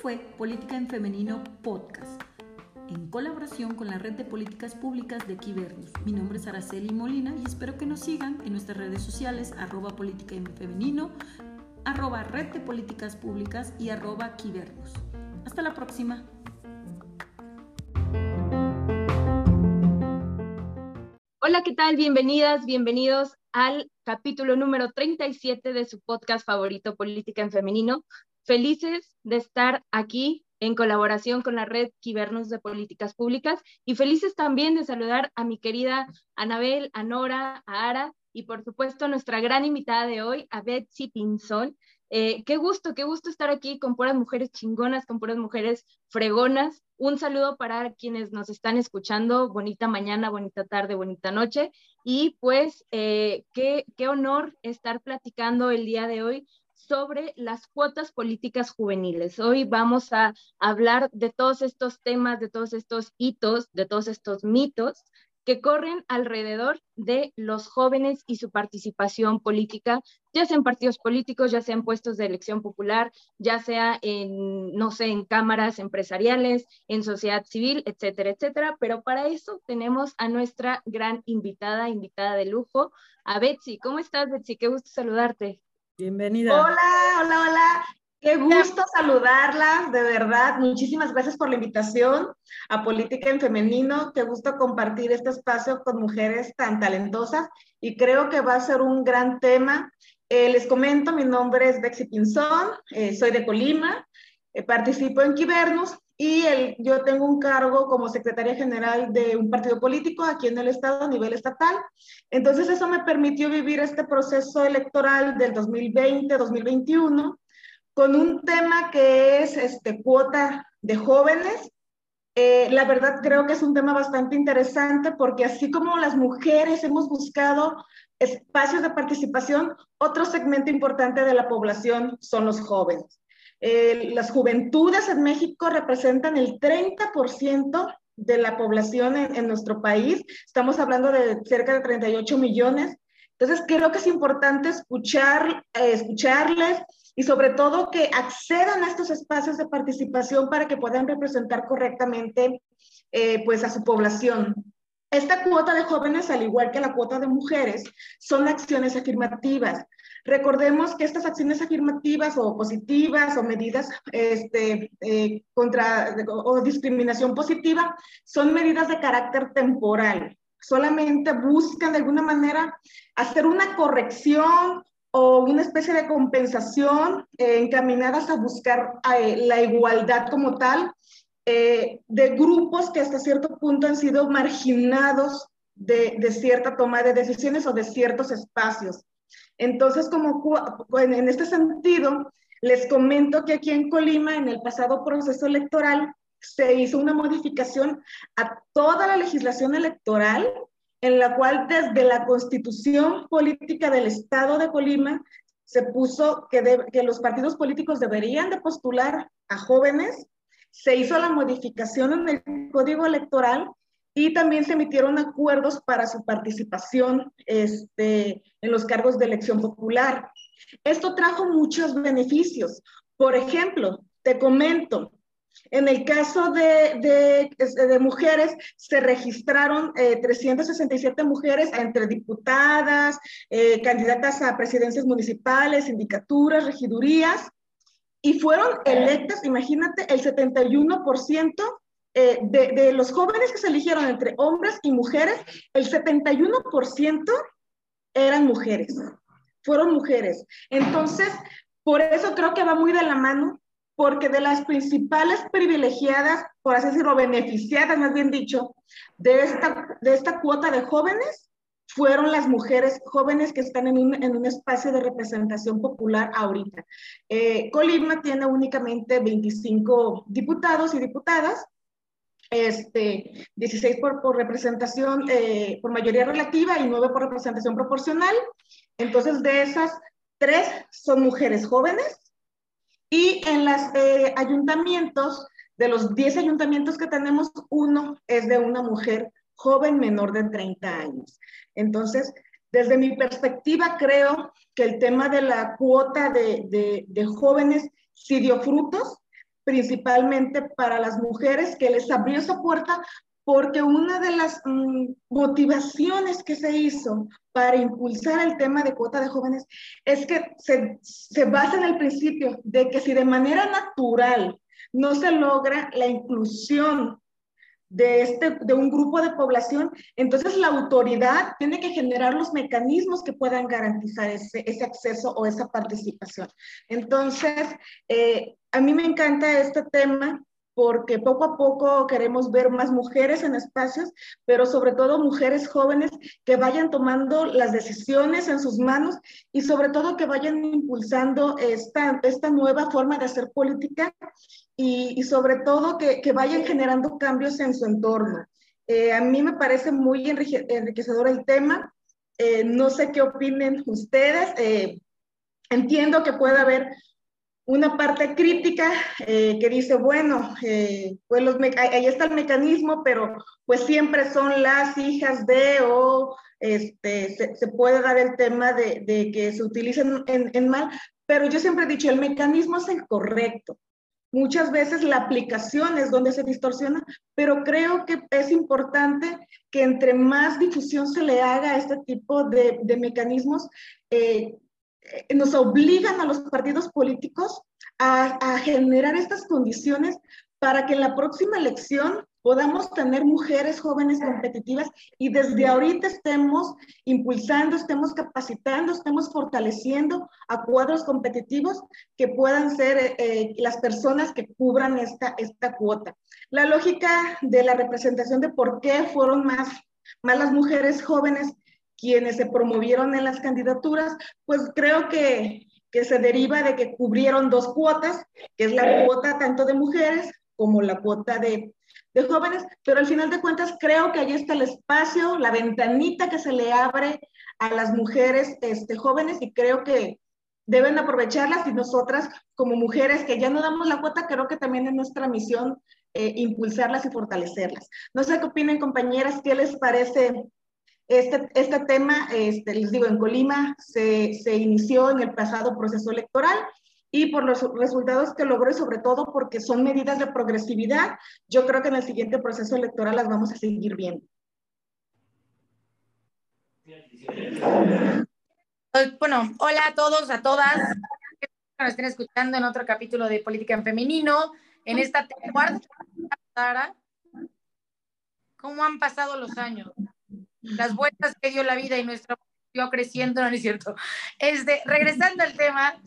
fue Política en Femenino Podcast, en colaboración con la Red de Políticas Públicas de Quibernus. Mi nombre es Araceli Molina y espero que nos sigan en nuestras redes sociales, arroba política en femenino, arroba red de políticas públicas y arroba. Hasta la próxima. Hola, ¿qué tal? Bienvenidas, bienvenidos al capítulo número 37 de su podcast favorito, Política en Femenino. Felices de estar aquí en colaboración con la red Quibernus de Políticas Públicas y felices también de saludar a mi querida Anabel, a Nora, a Ara y por supuesto nuestra gran invitada de hoy, a Betsy Pinzón. Eh, qué gusto, qué gusto estar aquí con puras mujeres chingonas, con puras mujeres fregonas. Un saludo para quienes nos están escuchando. Bonita mañana, bonita tarde, bonita noche. Y pues, eh, qué honor estar platicando el día de hoy sobre las cuotas políticas juveniles. Hoy vamos a hablar de todos estos temas, de todos estos hitos, de todos estos mitos que corren alrededor de los jóvenes y su participación política, ya sea en partidos políticos, ya sea en puestos de elección popular, ya sea en, no sé, en cámaras empresariales, en sociedad civil, etcétera, etcétera. Pero para eso tenemos a nuestra gran invitada, invitada de lujo, a Betsy. ¿Cómo estás, Betsy? Qué gusto saludarte. Bienvenida. Hola, hola, hola. Qué gusto saludarla, de verdad. Muchísimas gracias por la invitación a Política en Femenino. Qué gusto compartir este espacio con mujeres tan talentosas y creo que va a ser un gran tema. Eh, les comento, mi nombre es Bexy Pinzón, eh, soy de Colima, eh, participo en Quibernus y yo tengo un cargo como secretaria general de un partido político aquí en el estado a nivel estatal. Entonces eso me permitió vivir este proceso electoral del 2020-2021 con un tema que es este, cuota de jóvenes. Eh, la verdad creo que es un tema bastante interesante porque así como las mujeres hemos buscado espacios de participación, otro segmento importante de la población son los jóvenes. Eh, las juventudes en México representan el 30% de la población en, nuestro país. Estamos hablando de cerca de 38 millones. Entonces, creo que es importante escuchar, eh, escucharles, y sobre todo que accedan a estos espacios de participación para que puedan representar correctamente eh, pues a su población. Esta cuota de jóvenes, al igual que la cuota de mujeres, son acciones afirmativas. Recordemos que estas acciones afirmativas o positivas o medidas este, eh, contra o discriminación positiva son medidas de carácter temporal. Solamente buscan de alguna manera hacer una corrección o una especie de compensación eh, encaminadas a buscar eh, la igualdad como tal de grupos que hasta cierto punto han sido marginados de, de, cierta toma de decisiones o de ciertos espacios. Entonces, como en este sentido, les comento que aquí en Colima, en el pasado proceso electoral, se hizo una modificación a toda la legislación electoral en la cual desde la constitución política del Estado de Colima se puso que, que los partidos políticos deberían de postular a jóvenes, se hizo la modificación en el código electoral y también se emitieron acuerdos para su participación este, en los cargos de elección popular. Esto trajo muchos beneficios. Por ejemplo, te comento, en el caso de, de, mujeres, se registraron 367 eh, mujeres entre diputadas, eh, candidatas a presidencias municipales, sindicaturas, regidurías, y fueron electas, imagínate, el 71% eh, de, los jóvenes que se eligieron entre hombres y mujeres, el 71% eran mujeres, fueron mujeres. Entonces, por eso creo que va muy de la mano porque de las principales privilegiadas, por así decirlo, beneficiadas, más bien dicho, de esta, de esta cuota de jóvenes, fueron las mujeres jóvenes que están en un, en un espacio de representación popular ahorita. Eh, Colima tiene únicamente 25 diputados y diputadas, este, 16 por, por representación, eh, por mayoría relativa y 9 por representación proporcional. Entonces, de esas, tres son mujeres jóvenes y en los eh, ayuntamientos, de los 10 ayuntamientos que tenemos, uno es de una mujer joven menor de 30 años. Entonces, desde mi perspectiva, creo que el tema de la cuota de, de, jóvenes sí dio frutos, principalmente para las mujeres, que les abrió esa puerta porque una de las mm, motivaciones que se hizo para impulsar el tema de cuota de jóvenes es que se, se basa en el principio de que si de manera natural no se logra la inclusión de, este, de un grupo de población, entonces la autoridad tiene que generar los mecanismos que puedan garantizar ese, ese acceso o esa participación. Entonces, eh, a mí me encanta este tema porque poco a poco queremos ver más mujeres en espacios, pero sobre todo mujeres jóvenes que vayan tomando las decisiones en sus manos y sobre todo que vayan impulsando esta, esta nueva forma de hacer política y, sobre todo que, vayan generando cambios en su entorno. Eh, a mí me parece muy enriquecedor el tema. Eh, no sé qué opinen ustedes. Eh, entiendo que puede haber una parte crítica que dice, bueno, pues los ahí está el mecanismo, pero pues siempre son las hijas de o este, se, se puede dar el tema de, de que se utilicen en, en, mal, pero yo siempre he dicho, el mecanismo es el correcto. Muchas veces la aplicación es donde se distorsiona, pero creo que es importante que entre más difusión se le haga a este tipo de, de mecanismos, eh, eh, nos obligan a los partidos políticos a, generar estas condiciones para que en la próxima elección podamos tener mujeres jóvenes competitivas y desde ahorita estemos impulsando, estemos capacitando, estemos fortaleciendo a cuadros competitivos que puedan ser eh, las personas que cubran esta, esta cuota. La lógica de la representación de por qué fueron más, más las mujeres jóvenes quienes se promovieron en las candidaturas, pues creo que, que se deriva de que cubrieron dos cuotas, que es la cuota tanto de mujeres como la cuota de de jóvenes, pero al final de cuentas creo que ahí está el espacio, la ventanita que se le abre a las mujeres este, jóvenes y creo que deben aprovecharlas y nosotras como mujeres que ya no damos la cuota, creo que también es nuestra misión eh, impulsarlas y fortalecerlas. No sé qué opinen compañeras, qué les parece este, este tema, este, les digo, en Colima se, se inició en el pasado proceso electoral y por los resultados que logró y sobre todo porque son medidas de progresividad, yo creo que en el siguiente proceso electoral las vamos a seguir viendo. Bueno, hola a todos, a todas que nos estén escuchando en otro capítulo de Política en Femenino. En esta cuarta ¿cómo han pasado los años? Las vueltas que dio la vida y nuestra creciendo, no, es cierto. Este, regresando al tema,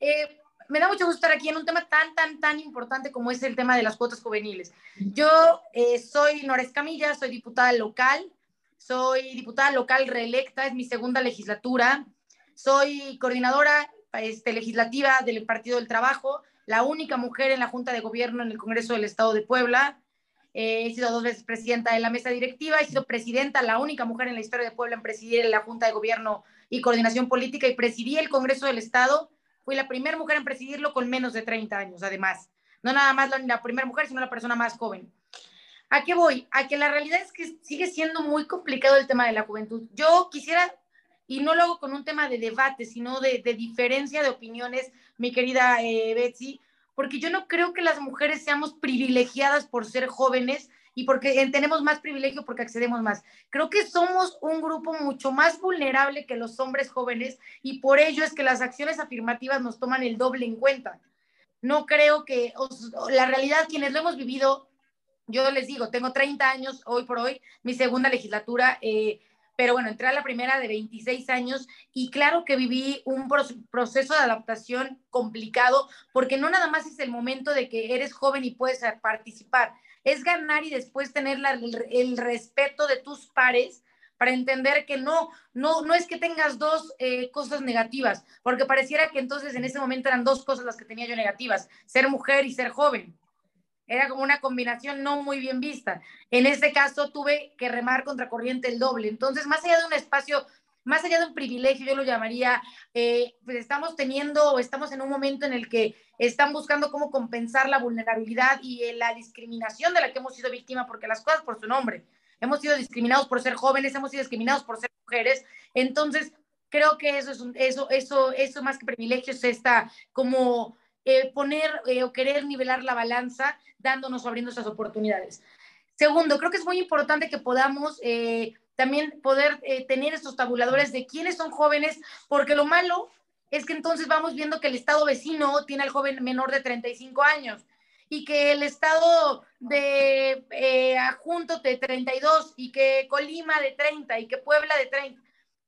eh, me da mucho gusto estar aquí en un tema tan, tan, tan importante como es el tema de las cuotas juveniles. Yo eh, soy Nora Escamilla, soy diputada local, soy diputada local reelecta, es mi segunda legislatura, soy coordinadora este, legislativa del Partido del Trabajo, la única mujer en la Junta de Gobierno en el Congreso del Estado de Puebla. Eh, he sido dos veces presidenta de la mesa directiva, he sido presidenta, la única mujer en la historia de Puebla en presidir la Junta de Gobierno y Coordinación Política y presidí el Congreso del Estado Fui la primera mujer en presidirlo con menos de 30 años, además. No nada más la, primera mujer, sino la persona más joven. ¿A qué voy? A que la realidad es que sigue siendo muy complicado el tema de la juventud. Yo quisiera, y no lo hago con un tema de debate, sino de, diferencia de opiniones, mi querida eh, Betsy, porque yo no creo que las mujeres seamos privilegiadas por ser jóvenes y porque tenemos más privilegio porque accedemos más. Creo que somos un grupo mucho más vulnerable que los hombres jóvenes y por ello es que las acciones afirmativas nos toman el doble en cuenta. No creo que la realidad, quienes lo hemos vivido, yo les digo, tengo 30 años hoy por hoy, mi segunda legislatura. Eh, pero bueno, entré a la primera de 26 años y claro que viví un proceso de adaptación complicado porque no nada más es el momento de que eres joven y puedes participar, es ganar y después tener el, respeto de tus pares para entender que no, no, no es que tengas dos eh, cosas negativas, porque pareciera que entonces en ese momento eran dos cosas las que tenía yo negativas, ser mujer y ser joven. Era como una combinación no muy bien vista. En este caso tuve que remar contra corriente el doble. Entonces, más allá de un espacio más allá de un privilegio, yo lo llamaría, eh, pues estamos teniendo, estamos en un momento en el que están buscando cómo compensar la vulnerabilidad y eh, la discriminación de la que hemos sido víctima, porque las cosas por su nombre. Hemos sido discriminados por ser jóvenes, hemos sido discriminados por ser mujeres. Entonces, creo que eso es un, eso, eso, eso más que privilegio es esta como eh, poner eh, o querer nivelar la balanza dándonos o abriendo esas oportunidades. Segundo, creo que es muy importante que podamos eh, también poder tener estos tabuladores de quiénes son jóvenes, porque lo malo es que entonces vamos viendo que el estado vecino tiene al joven menor de 35 años y que el estado de eh, Ajunto de 32 y que Colima de 30 y que Puebla de 30.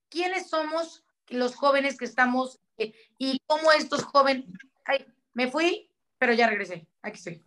¿Quiénes somos los jóvenes que estamos y cómo estos jóvenes... me fui, pero ya regresé. Aquí estoy.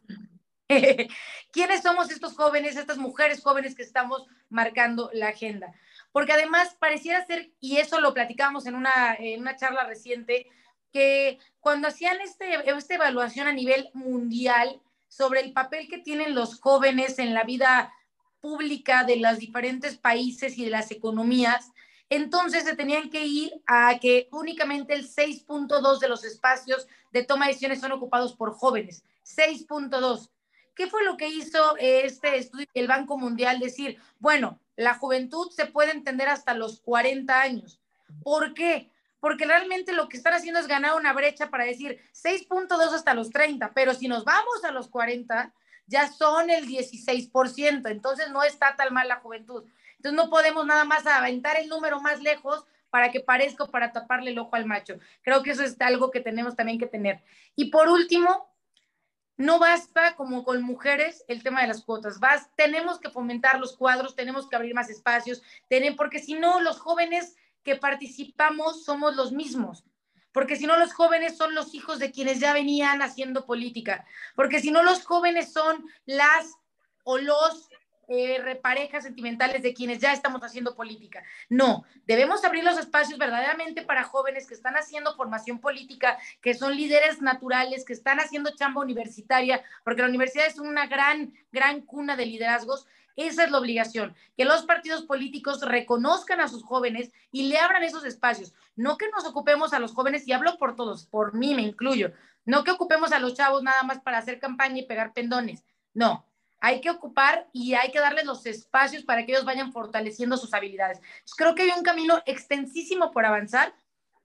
¿Quiénes somos estos jóvenes, estas mujeres jóvenes que estamos marcando la agenda? Porque además pareciera ser, y eso lo platicamos en una, una charla reciente, que cuando hacían este, esta evaluación a nivel mundial sobre el papel que tienen los jóvenes en la vida pública de los diferentes países y de las economías, entonces se tenían que ir a que únicamente el 6.2 de los espacios de toma de decisiones son ocupados por jóvenes. 6.2. ¿Qué fue lo que hizo este estudio el Banco Mundial? Decir, bueno, la juventud se puede entender hasta los 40 años. ¿Por qué? Porque realmente lo que están haciendo es ganar una brecha para decir 6.2 hasta los 30, pero si nos vamos a los 40, ya son el 16%, entonces no está tan mal la juventud. Entonces no podemos nada más aventar el número más lejos para que parezca para taparle el ojo al macho. Creo que eso es algo que tenemos también que tener. Y por último, no basta como con mujeres el tema de las cuotas. Vas, tenemos que fomentar los cuadros, tenemos que abrir más espacios, porque si no, los jóvenes que participamos somos los mismos. Porque si no, los jóvenes son los hijos de quienes ya venían haciendo política. Porque si no, los jóvenes son las o los eh, parejas sentimentales de quienes ya estamos haciendo política. No, debemos abrir los espacios verdaderamente para jóvenes que están haciendo formación política, que son líderes naturales, que están haciendo chamba universitaria, porque la universidad es una gran, gran cuna de liderazgos. Esa es la obligación, que los partidos políticos reconozcan a sus jóvenes y le abran esos espacios. No que nos ocupemos a los jóvenes, y hablo por todos, por mí me incluyo, no que ocupemos a los chavos nada más para hacer campaña y pegar pendones. No, hay que ocupar y hay que darles los espacios para que ellos vayan fortaleciendo sus habilidades. creo que hay un camino extensísimo por avanzar,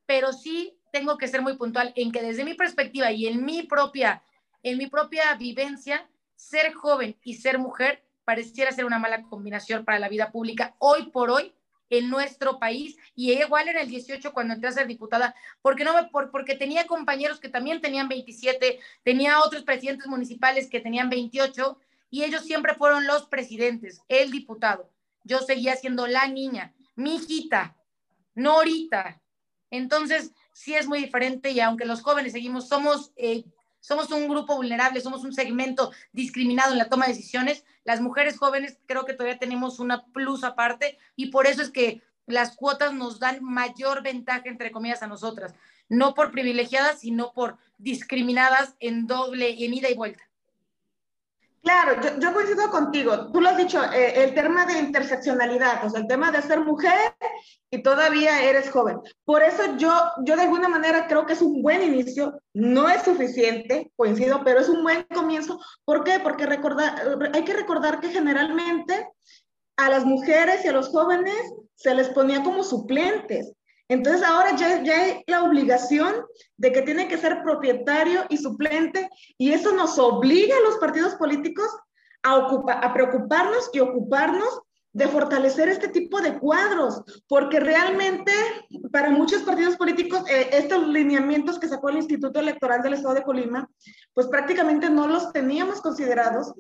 pero sí tengo que ser muy puntual en que desde mi perspectiva y en mi propia, en mi propia vivencia, ser joven y ser mujer pareciera ser una mala combinación para la vida pública hoy por hoy en nuestro país y igual en el 18 cuando entré a ser diputada, porque no por, porque tenía compañeros que también tenían 27, tenía otros presidentes municipales que tenían 28 y ellos siempre fueron los presidentes, el diputado. Yo seguía siendo la niña, mi hijita, Norita. Entonces, sí es muy diferente y aunque los jóvenes seguimos, somos, eh, somos un grupo vulnerable, somos un segmento discriminado en la toma de decisiones, las mujeres jóvenes creo que todavía tenemos una plus aparte y por eso es que las cuotas nos dan mayor ventaja, entre comillas, a nosotras, no por privilegiadas, sino por discriminadas en doble, en ida y vuelta. Claro, yo, coincido contigo. Tú lo has dicho, eh, el tema de interseccionalidad, o sea, el tema de ser mujer y todavía eres joven. Por eso yo, yo de alguna manera creo que es un buen inicio, no es suficiente, coincido, pero es un buen comienzo. ¿Por qué? Porque recordar, hay que recordar que generalmente a las mujeres y a los jóvenes se les ponía como suplentes. Entonces ahora ya, ya, hay la obligación de que tiene que ser propietario y suplente y eso nos obliga a los partidos políticos a, preocuparnos y ocuparnos de fortalecer este tipo de cuadros, porque realmente para muchos partidos políticos eh, estos lineamientos que sacó el Instituto Electoral del Estado de Colima, pues prácticamente no los teníamos considerados.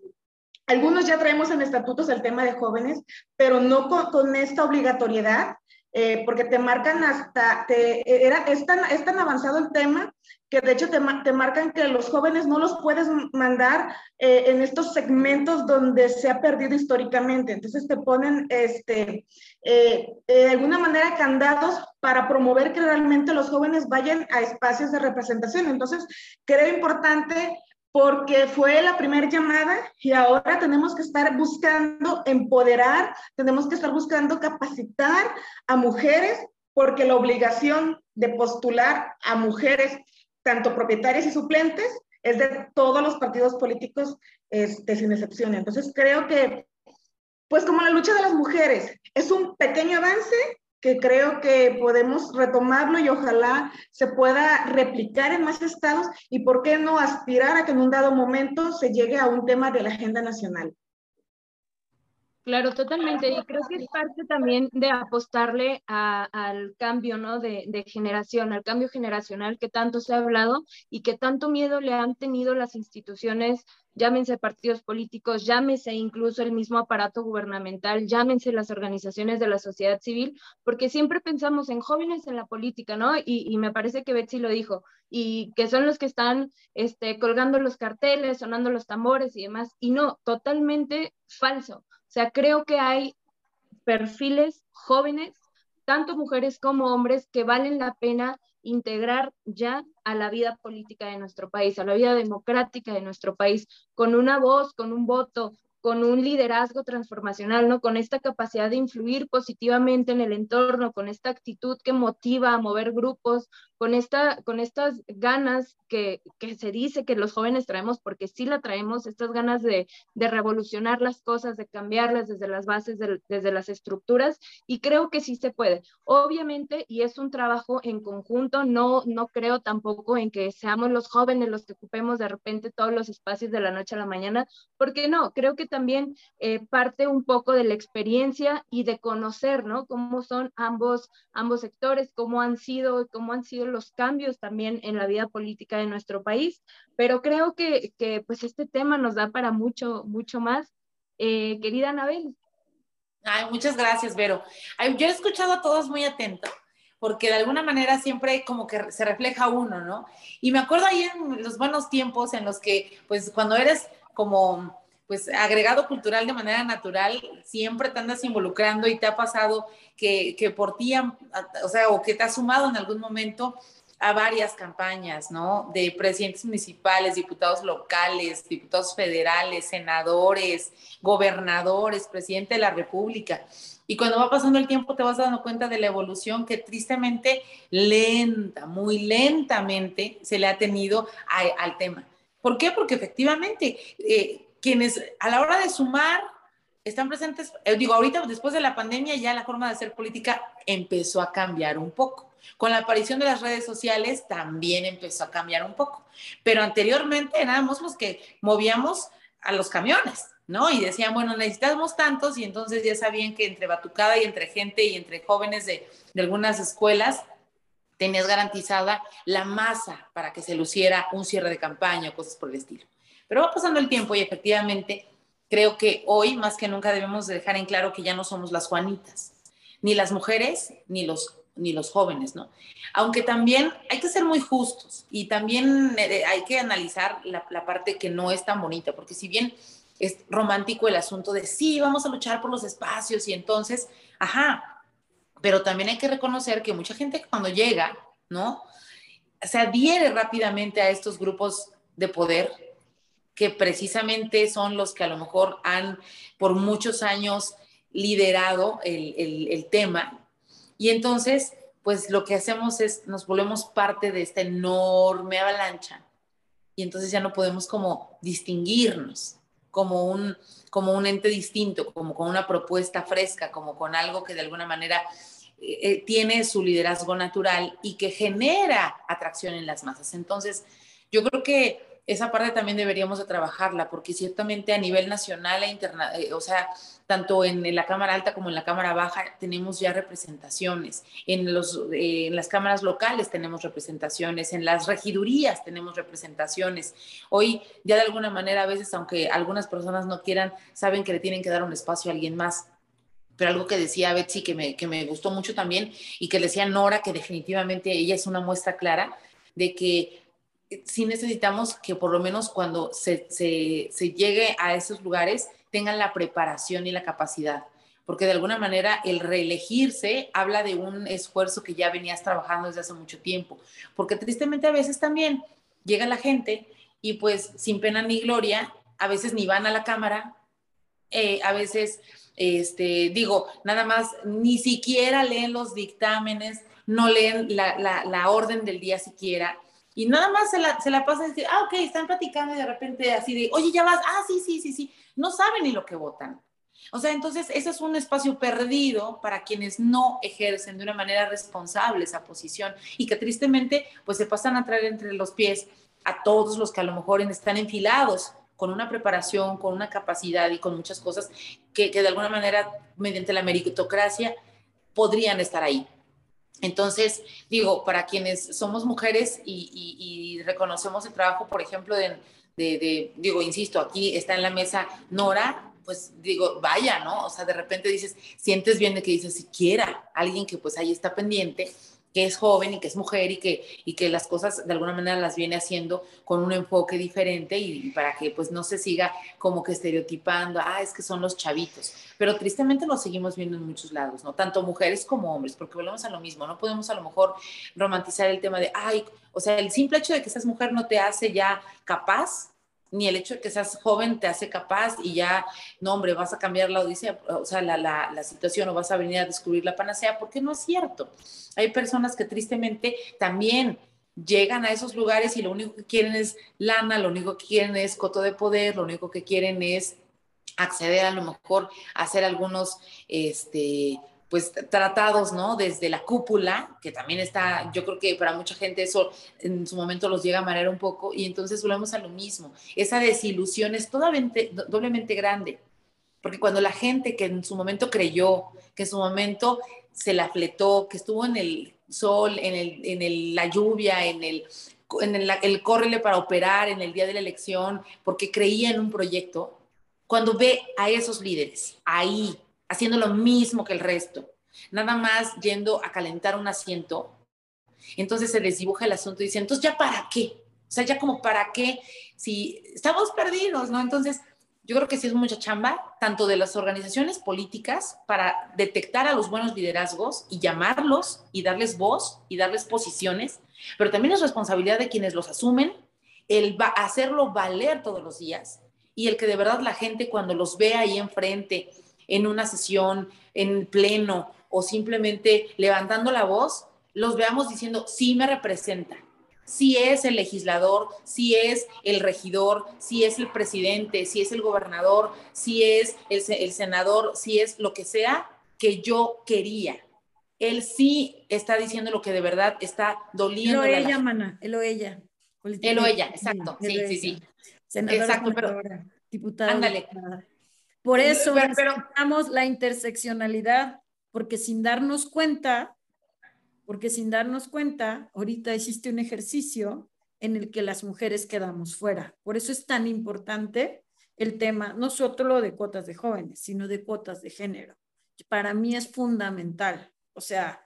Algunos ya traemos en estatutos el tema de jóvenes, pero no con esta obligatoriedad eh, porque te marcan hasta, te, era, es, tan, es tan avanzado el tema que de hecho te, te marcan que los jóvenes no los puedes mandar eh, en estos segmentos donde se ha perdido históricamente. Entonces te ponen este, eh, de alguna manera candados para promover que realmente los jóvenes vayan a espacios de representación. Entonces creo importante porque fue la primera llamada y ahora tenemos que estar buscando empoderar, tenemos que estar buscando capacitar a mujeres, porque la obligación de postular a mujeres, tanto propietarias y suplentes, es de todos los partidos políticos, este, sin excepción. Entonces creo que, pues como la lucha de las mujeres es un pequeño avance, que creo que podemos retomarlo y ojalá se pueda replicar en más estados y por qué no aspirar a que en un dado momento se llegue a un tema de la agenda nacional. Claro, totalmente. Y creo que es parte también de apostarle al cambio, ¿no? De, de, generación, al cambio generacional que tanto se ha hablado y que tanto miedo le han tenido las instituciones, llámense partidos políticos, llámese incluso el mismo aparato gubernamental, llámense las organizaciones de la sociedad civil, porque siempre pensamos en jóvenes en la política, ¿no? Y, y me parece que Betsy lo dijo, y que son los que están este, colgando los carteles, sonando los tambores y demás. Y no, totalmente falso sea, creo que hay perfiles jóvenes, tanto mujeres como hombres, que valen la pena integrar ya a la vida política de nuestro país, a la vida democrática de nuestro país, con una voz, con un voto, con un liderazgo transformacional, ¿no? Con esta capacidad de influir positivamente en el entorno, con esta actitud que motiva a mover grupos, con, esta, con estas ganas que, que se dice que los jóvenes traemos, porque sí la traemos, estas ganas de, de revolucionar las cosas, de cambiarlas desde las bases, desde las estructuras, y creo que sí se puede. Obviamente, y es un trabajo en conjunto, no, no creo tampoco en que seamos los jóvenes los que ocupemos de repente todos los espacios de la noche a la mañana, porque no, creo que también eh, parte un poco de la experiencia y de conocer, ¿no? Cómo son ambos, ambos sectores, cómo han sido, cómo han sido los cambios también en la vida política de nuestro país, pero creo que, que pues este tema nos da para mucho, mucho más. Eh, querida Anabel. Ay, muchas gracias, Vero. yo he escuchado a todos muy atentos porque de alguna manera siempre como que se refleja uno, ¿no? Y me acuerdo ahí en los buenos tiempos en los que, pues cuando eres como pues agregado cultural de manera natural, siempre te andas involucrando y te ha pasado que, que por ti, o sea, o que te has sumado en algún momento a varias campañas, ¿no? De presidentes municipales, diputados locales, diputados federales, senadores, gobernadores, presidente de la República. Y cuando va pasando el tiempo te vas dando cuenta de la evolución que tristemente, lenta, muy lentamente se le ha tenido al tema. ¿Por qué? Porque efectivamente eh, quienes a la hora de sumar están presentes, eh, digo, ahorita después de la pandemia ya la forma de hacer política empezó a cambiar un poco. Con la aparición de las redes sociales también empezó a cambiar un poco. Pero anteriormente éramos los que movíamos a los camiones, ¿no? Y decían, bueno, necesitamos tantos y entonces ya sabían que entre batucada y entre gente y entre jóvenes de, de algunas escuelas tenías garantizada la masa para que se luciera un cierre de campaña o cosas por el estilo. Pero va pasando el tiempo y efectivamente creo que hoy más que nunca debemos dejar en claro que ya no somos las Juanitas, ni las mujeres, ni los ni los jóvenes, ¿no? Aunque también hay que ser muy justos y también eh, hay que analizar la, la, parte que no es tan bonita, porque si bien es romántico el asunto de sí, vamos a luchar por los espacios y entonces, ajá, pero también hay que reconocer que mucha gente cuando llega, ¿no? Se adhiere rápidamente a estos grupos de poder que precisamente son los que a lo mejor han por muchos años liderado el, tema. Y entonces, pues lo que hacemos es, nos volvemos parte de esta enorme avalancha y entonces ya no podemos como distinguirnos como un, como un ente distinto, como con una propuesta fresca, como con algo que de alguna manera eh, eh, tiene su liderazgo natural y que genera atracción en las masas. Entonces, yo creo que esa parte también deberíamos de trabajarla, porque ciertamente a nivel nacional e internacional, eh, o sea, tanto en, la Cámara Alta como en la Cámara Baja tenemos ya representaciones, en, los, eh, en las cámaras locales tenemos representaciones, en las regidurías tenemos representaciones. Hoy ya de alguna manera a veces, aunque algunas personas no quieran, saben que le tienen que dar un espacio a alguien más. Pero algo que decía Betsy que me, que me gustó mucho también y que decía Nora, que definitivamente ella es una muestra clara de que sí necesitamos que por lo menos cuando se, llegue a esos lugares tengan la preparación y la capacidad, porque de alguna manera el reelegirse habla de un esfuerzo que ya venías trabajando desde hace mucho tiempo, porque tristemente a veces también llega la gente y pues sin pena ni gloria, a veces ni van a la cámara, eh, a veces, este, digo, nada más, ni siquiera leen los dictámenes, no leen la, la orden del día siquiera, y nada más se la, se la pasa decir, ah, ok, están platicando y de repente así de, oye, ya vas, ah, sí, sí, sí, sí, no saben ni lo que votan. O sea, entonces ese es un espacio perdido para quienes no ejercen de una manera responsable esa posición y que tristemente pues se pasan a traer entre los pies a todos los que a lo mejor están enfilados con una preparación, con una capacidad y con muchas cosas que, de alguna manera, mediante la meritocracia, podrían estar ahí. Entonces, digo, para quienes somos mujeres y, reconocemos el trabajo, por ejemplo, de, de, digo, insisto, aquí está en la mesa Nora, pues digo, vaya, ¿no? O sea, de repente dices, sientes bien de que dices, siquiera alguien que pues ahí está pendiente, que es joven y que es mujer y que, y que las cosas de alguna manera las viene haciendo con un enfoque diferente y, para que pues no se siga como que estereotipando, ah, es que son los chavitos. Pero tristemente lo seguimos viendo en muchos lados, ¿no? Tanto mujeres como hombres, porque volvemos a lo mismo, no podemos a lo mejor romantizar el tema de, ay, o sea, el simple hecho de que seas mujer no te hace ya capaz ni el hecho de que seas joven te hace capaz y ya, no, hombre, vas a cambiar la odisea, o sea, la, la, la, situación o vas a venir a descubrir la panacea, porque no es cierto. Hay personas que tristemente también llegan a esos lugares y lo único que quieren es lana, lo único que quieren es coto de poder, lo único que quieren es acceder a lo mejor a hacer algunos, este, pues tratados, ¿no? Desde la cúpula, que también está, yo creo que para mucha gente eso en su momento los llega a marear un poco, y entonces volvemos a lo mismo. Esa desilusión es totalmente, doblemente grande, porque cuando la gente que en su momento creyó, que en su momento se la fletó, que estuvo en el sol, en, el, en el, la lluvia, en el en el, el córrele para operar en el día de la elección, porque creía en un proyecto, cuando ve a esos líderes ahí haciendo lo mismo que el resto, nada más yendo a calentar un asiento. Entonces se les dibuja el asunto y dicen, entonces ya para qué? O sea, ya como para qué si estamos perdidos, ¿no? Entonces, yo creo que sí es mucha chamba, tanto de las organizaciones políticas para detectar a los buenos liderazgos y llamarlos y darles voz y darles posiciones, pero también es responsabilidad de quienes los asumen el hacerlo valer todos los días y el que de verdad la gente cuando los ve ahí enfrente en una sesión, en pleno o simplemente levantando la voz, los veamos diciendo, sí me representa, sí es el legislador, sí es el regidor, sí es el presidente, sí es el gobernador, sí es el, senador, sí es lo que sea que yo quería. Él sí está diciendo lo que de verdad está doliendo. El o ella, mana, el o ella. El o ella, exacto. Sí, sí, sí. exacto, pero diputada. Ándale. Por eso necesitamos la interseccionalidad, porque sin darnos cuenta, porque sin darnos cuenta, ahorita existe un ejercicio en el que las mujeres quedamos fuera. Por eso es tan importante el tema, no solo de cuotas de jóvenes, sino de cuotas de género. Para mí es fundamental. O sea,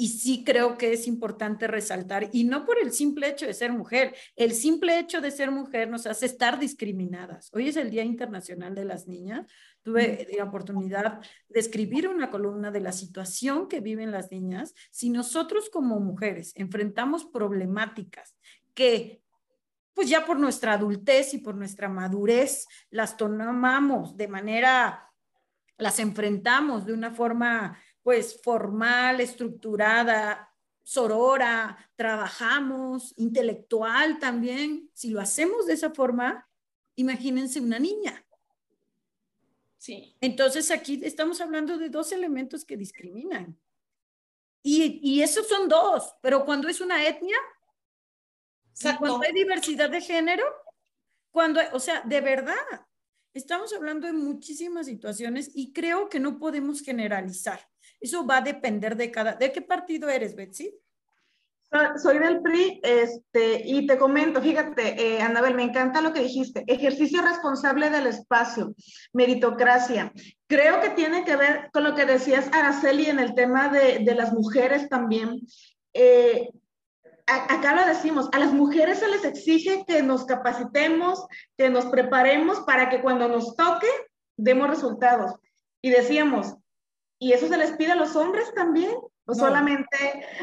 y sí creo que es importante resaltar, y no por el simple hecho de ser mujer, el simple hecho de ser mujer nos hace estar discriminadas. Hoy es el Día Internacional de las Niñas. Tuve la oportunidad de escribir una columna de la situación que viven las niñas. Si nosotros como mujeres enfrentamos problemáticas que pues ya por nuestra adultez y por nuestra madurez las tomamos de manera, las enfrentamos de una forma pues formal, estructurada, sorora, trabajamos, intelectual también. Si lo hacemos de esa forma, imagínense una niña. Sí. Entonces aquí estamos hablando de dos elementos que discriminan. Y, y esos son dos, pero cuando es una etnia, cuando hay diversidad de género, cuando, o sea, de verdad, estamos hablando de muchísimas situaciones y creo que no podemos generalizar. Eso va a depender de cada... ¿De qué partido eres, Betsy? Soy del PRI, este, y te comento, fíjate, eh, Anabel, me encanta lo que dijiste, ejercicio responsable del espacio, meritocracia. Creo que tiene que ver con lo que decías, Araceli, en el tema de, de las mujeres también. Eh, acá lo decimos, a las mujeres se les exige que nos capacitemos, que nos preparemos para que cuando nos toque demos resultados. Y decíamos, ¿Y eso se les pide a los hombres también? ¿O solamente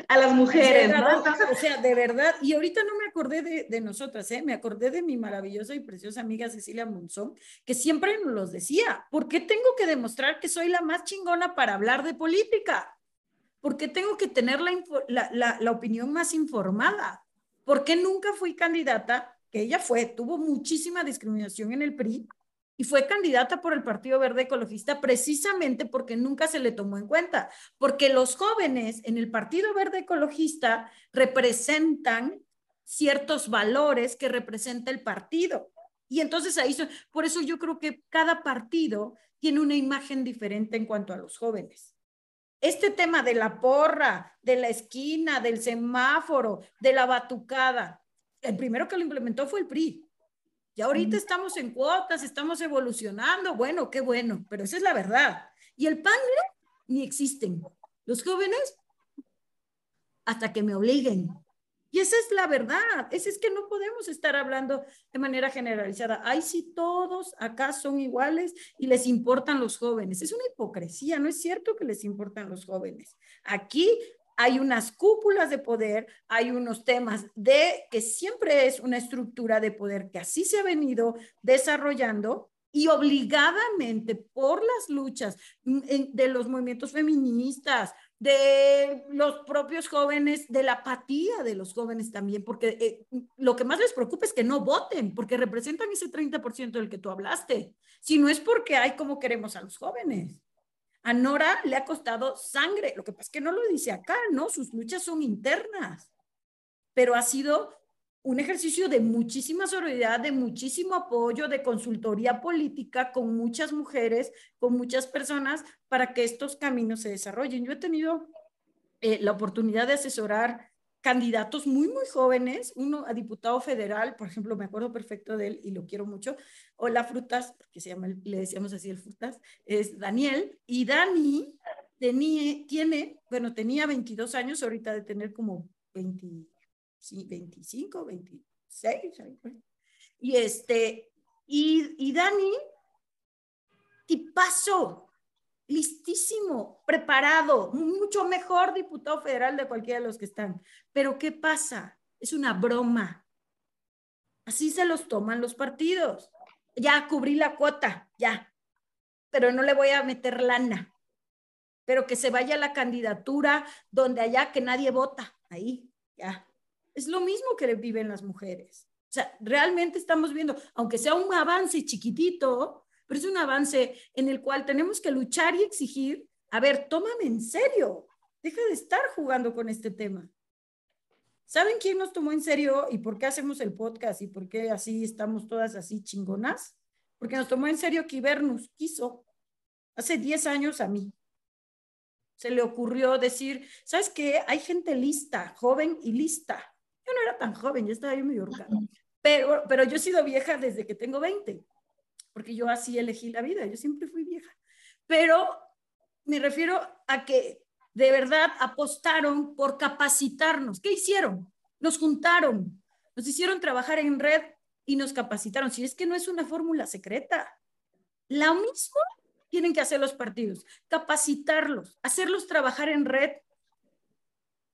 a las mujeres? ¿no? o sea, de verdad, y ahorita no me acordé de, de, nosotras, ¿eh? me acordé de mi maravillosa y preciosa amiga Cecilia Monzón, que siempre nos los decía, ¿por qué tengo que demostrar que soy la más chingona para hablar de política? ¿Por qué tengo que tener la, la, la, la opinión más informada? ¿Por qué nunca fui candidata? Que ella fue, tuvo muchísima discriminación en el PRI, y fue candidata por el Partido Verde Ecologista precisamente porque nunca se le tomó en cuenta, porque los jóvenes en el Partido Verde Ecologista representan ciertos valores que representa el partido. Y entonces ahí, por eso yo creo que cada partido tiene una imagen diferente en cuanto a los jóvenes. Este tema de la porra, de la esquina, del semáforo, de la batucada, el primero que lo implementó fue el PRI. Y ahorita estamos en cuotas, estamos evolucionando. Bueno, qué bueno, pero esa es la verdad. Y el PAN, ni existen. Los jóvenes, hasta que me obliguen. Y esa es la verdad. Esa es que no podemos estar hablando de manera generalizada. Ay, si todos acá son iguales y les importan los jóvenes. Es una hipocresía. No es cierto que les importan los jóvenes. Aquí hay unas cúpulas de poder, hay unos temas de que siempre es una estructura de poder que así se ha venido desarrollando y obligadamente por las luchas de los movimientos feministas, de los propios jóvenes, de la apatía de los jóvenes también, porque eh, lo que más les preocupa es que no voten, porque representan ese 30% del que tú hablaste, si no es porque hay como queremos a los jóvenes. A Nora le ha costado sangre. Lo que pasa es que no lo dice acá, ¿no? Sus luchas son internas. Pero ha sido un ejercicio de muchísima solidaridad, de muchísimo apoyo, de consultoría política con muchas mujeres, con muchas personas, para que estos caminos se desarrollen. Yo he tenido eh, la oportunidad de asesorar candidatos muy, muy jóvenes, uno a diputado federal, por ejemplo, me acuerdo perfecto de él y lo quiero mucho, o la Frutas, porque se llama, le decíamos así el Frutas, es Daniel, y Dani tenía, tiene, bueno, tenía 22 años, ahorita de tener como 20, 25, 26, y este, y, y Dani, tipazo, listísimo, preparado, mucho mejor diputado federal de cualquiera de los que están. Pero ¿qué pasa? Es una broma. Así se los toman los partidos. Ya cubrí la cuota, ya. Pero no le voy a meter lana. Pero que se vaya la candidatura donde allá que nadie vota. Ahí, ya. Es lo mismo que viven las mujeres. O sea, realmente estamos viendo, aunque sea un avance chiquitito, pero es un avance en el cual tenemos que luchar y exigir, a ver, tómame en serio, deja de estar jugando con este tema. ¿Saben quién nos tomó en serio y por qué hacemos el podcast y por qué así estamos todas así chingonas? Porque nos tomó en serio Kibernus, quiso, hace 10 años a mí. Se le ocurrió decir, ¿sabes qué? Hay gente lista, joven y lista. Yo no era tan joven, ya estaba yo medio. Pero, pero yo he sido vieja desde que tengo 20 porque yo así elegí la vida, yo siempre fui vieja. Pero me refiero a que de verdad apostaron por capacitarnos. ¿Qué hicieron? Nos juntaron, nos hicieron trabajar en red y nos capacitaron. Si es que no es una fórmula secreta, lo mismo tienen que hacer los partidos, capacitarlos, hacerlos trabajar en red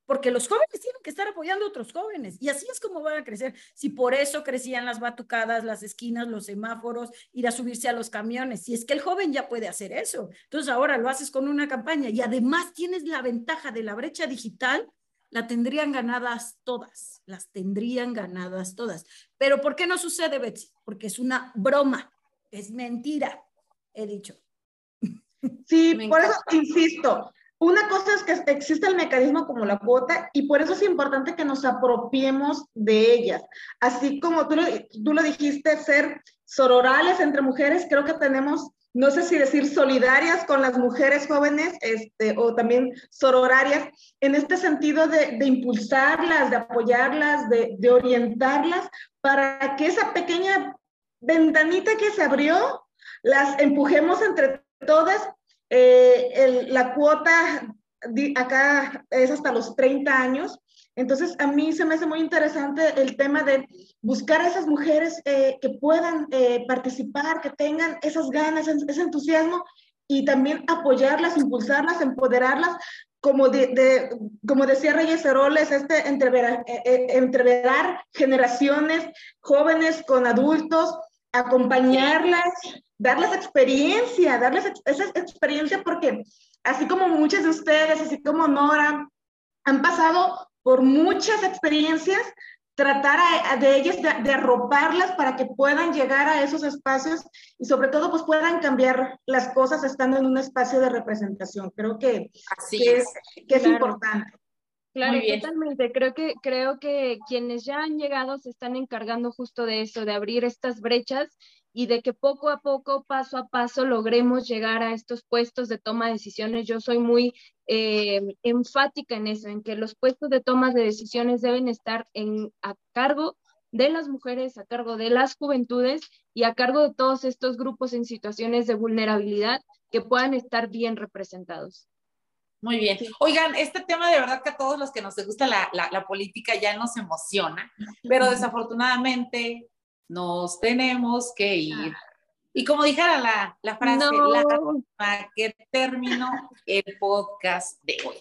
porque los jóvenes tienen que estar apoyando a otros jóvenes y así es como van a crecer. Si por eso crecían las batucadas, las esquinas, los semáforos, ir a subirse a los camiones, si es que el joven ya puede hacer eso, entonces ahora lo haces con una campaña y además tienes la ventaja de la brecha digital, la tendrían ganadas todas, las tendrían ganadas todas. Pero ¿por qué no sucede, Betsy? Porque es una broma, es mentira, he dicho. Sí, por eso insisto, una cosa es que existe el mecanismo como la cuota y por eso es importante que nos apropiemos de ellas. Así como tú lo, tú lo dijiste, ser sororales entre mujeres, creo que tenemos, no sé si decir solidarias con las mujeres jóvenes este, o también sororarias, en este sentido de, impulsarlas, de apoyarlas, de orientarlas para que esa pequeña ventanita que se abrió, las empujemos entre todas eh, la cuota acá es hasta los 30 años. Entonces, a mí se me hace muy interesante el tema de buscar a esas mujeres eh, que puedan eh, participar, que tengan esas ganas, ese entusiasmo y también apoyarlas, impulsarlas, empoderarlas. Como, de, como decía Reyes Heroles, este entreverar, entreverar generaciones jóvenes con adultos, acompañarlas, darles experiencia, darles esa experiencia porque así como muchas de ustedes, así como Nora, han pasado por muchas experiencias, tratar de ellas, de, arroparlas para que puedan llegar a esos espacios y sobre todo pues puedan cambiar las cosas estando en un espacio de representación. Creo que, es, que es importante. Claro, totalmente. Creo que, creo que quienes ya han llegado se están encargando justo de eso, de abrir estas brechas y de que poco a poco, paso a paso, logremos llegar a estos puestos de toma de decisiones. Yo soy muy eh, enfática en eso, en que los puestos de toma de decisiones deben estar en, a cargo de las mujeres, a cargo de las juventudes y a cargo de todos estos grupos en situaciones de vulnerabilidad que puedan estar bien representados. Muy bien. Oigan, este tema de verdad que a todos los que nos gusta la, la política ya nos emociona, pero desafortunadamente nos tenemos que ir. Y como dijera la, la frase, la que terminó el podcast de hoy.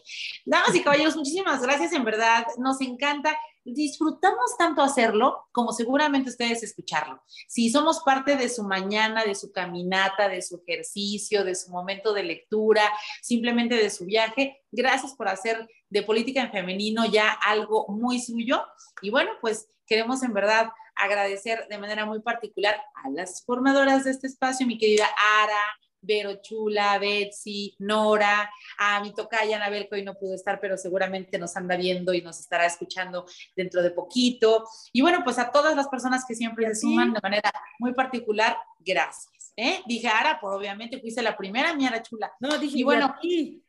Damas y caballeros, muchísimas gracias, en verdad, nos encanta. Disfrutamos tanto hacerlo como seguramente ustedes escucharlo. Si somos parte de su mañana, de su caminata, de su ejercicio, de su momento de lectura, simplemente de su viaje, gracias por hacer de política en femenino ya algo muy suyo. Y bueno, pues queremos en verdad agradecer de manera muy particular a las formadoras de este espacio, mi querida Ara, Vero Chula, Betsy, Nora, a mi tocaya Anabel, que hoy no pudo estar, pero seguramente nos anda viendo y nos estará escuchando dentro de poquito. Y bueno, pues a todas las personas que siempre se suman de manera muy particular, gracias. ¿eh? Dije Ara, por obviamente fuiste la primera, mi Ara Chula. No, dije y bueno, y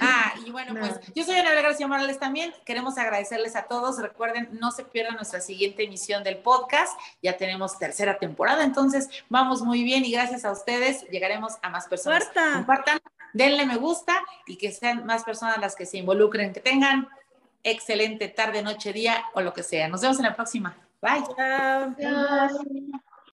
Ah, y bueno, pues yo soy Ana García Morales también. Queremos agradecerles a todos. Recuerden, no se pierdan nuestra siguiente emisión del podcast. Ya tenemos tercera temporada, entonces vamos muy bien y gracias a ustedes llegaremos a más personas. Compartan, denle me gusta y que sean más personas las que se involucren. Que tengan excelente tarde, noche, día o lo que sea. Nos vemos en la próxima. Bye.